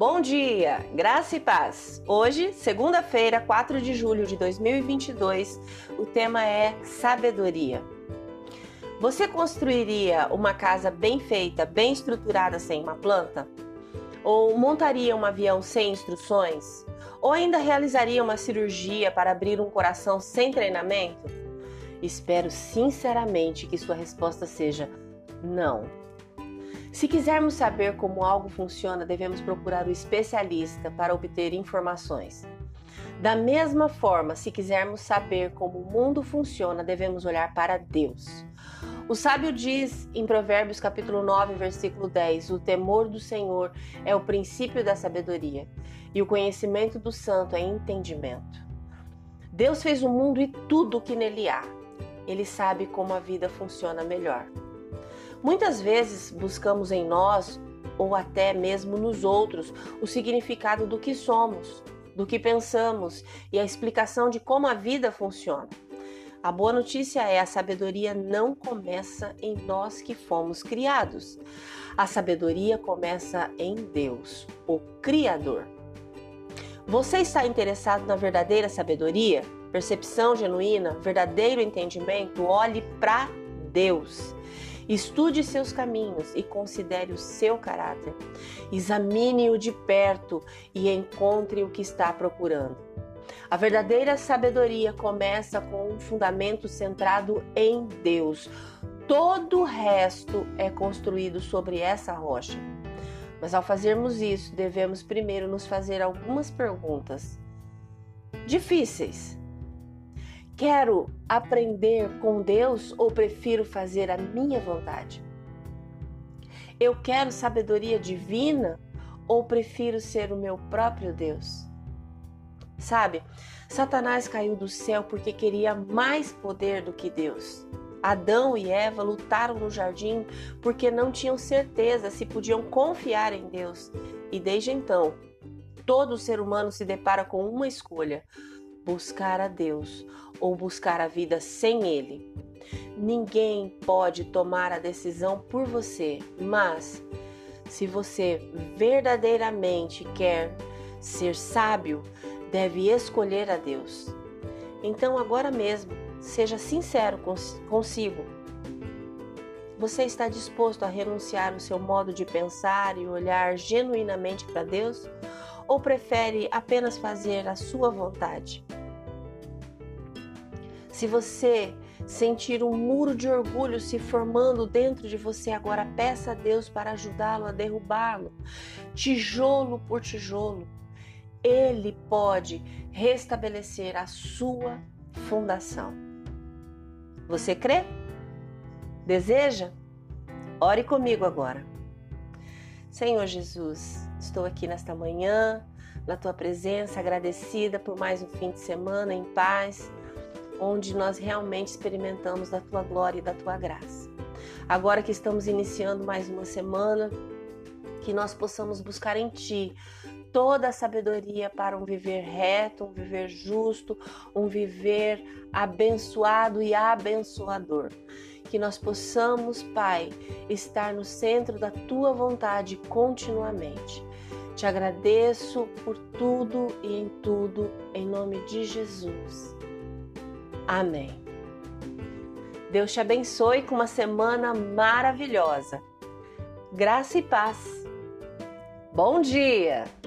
Bom dia, graça e paz. Hoje, segunda-feira, 4 de julho de 2022, o tema é sabedoria. Você construiria uma casa bem feita, bem estruturada sem uma planta? Ou montaria um avião sem instruções? Ou ainda realizaria uma cirurgia para abrir um coração sem treinamento? Espero sinceramente que sua resposta seja não. Se quisermos saber como algo funciona, devemos procurar o especialista para obter informações. Da mesma forma, se quisermos saber como o mundo funciona, devemos olhar para Deus. O sábio diz em Provérbios capítulo 9, versículo 10: "O temor do Senhor é o princípio da sabedoria, e o conhecimento do santo é entendimento." Deus fez o mundo e tudo o que nele há. Ele sabe como a vida funciona melhor. Muitas vezes buscamos em nós, ou até mesmo nos outros, o significado do que somos, do que pensamos e a explicação de como a vida funciona. A boa notícia é a sabedoria não começa em nós que fomos criados. A sabedoria começa em Deus, o Criador. Você está interessado na verdadeira sabedoria, percepção genuína, verdadeiro entendimento? Olhe para Deus. Estude seus caminhos e considere o seu caráter. Examine-o de perto e encontre o que está procurando. A verdadeira sabedoria começa com um fundamento centrado em Deus. Todo o resto é construído sobre essa rocha. Mas ao fazermos isso, devemos primeiro nos fazer algumas perguntas difíceis Quero aprender com Deus ou prefiro fazer a minha vontade? Eu quero sabedoria divina ou prefiro ser o meu próprio Deus? Sabe, Satanás caiu do céu porque queria mais poder do que Deus. Adão e Eva lutaram no jardim porque não tinham certeza se podiam confiar em Deus. E desde então, todo ser humano se depara com uma escolha: buscar a Deus ou buscar a vida sem Ele. Ninguém pode tomar a decisão por você, mas se você verdadeiramente quer ser sábio, deve escolher a Deus. Então, agora mesmo, seja sincero consigo. Você está disposto a renunciar o seu modo de pensar e olhar genuinamente para Deus? Ou prefere apenas fazer a sua vontade? Se você sentir um muro de orgulho se formando dentro de você, agora peça a Deus para ajudá-lo a derrubá-lo, tijolo por tijolo. Ele pode restabelecer a sua fundação. Você crê? Deseja? Ore comigo agora. Senhor Jesus, estou aqui nesta manhã, na tua presença, agradecida por mais um fim de semana em paz, onde nós realmente experimentamos da tua glória e da tua graça. Agora que estamos iniciando mais uma semana, que nós possamos buscar em ti toda a sabedoria para um viver reto, um viver justo, um viver abençoado e abençoador que nós possamos, Pai, estar no centro da tua vontade continuamente. Te agradeço por tudo e em tudo, em nome de Jesus. Amém. Deus te abençoe com uma semana maravilhosa. Graça e paz. Bom dia!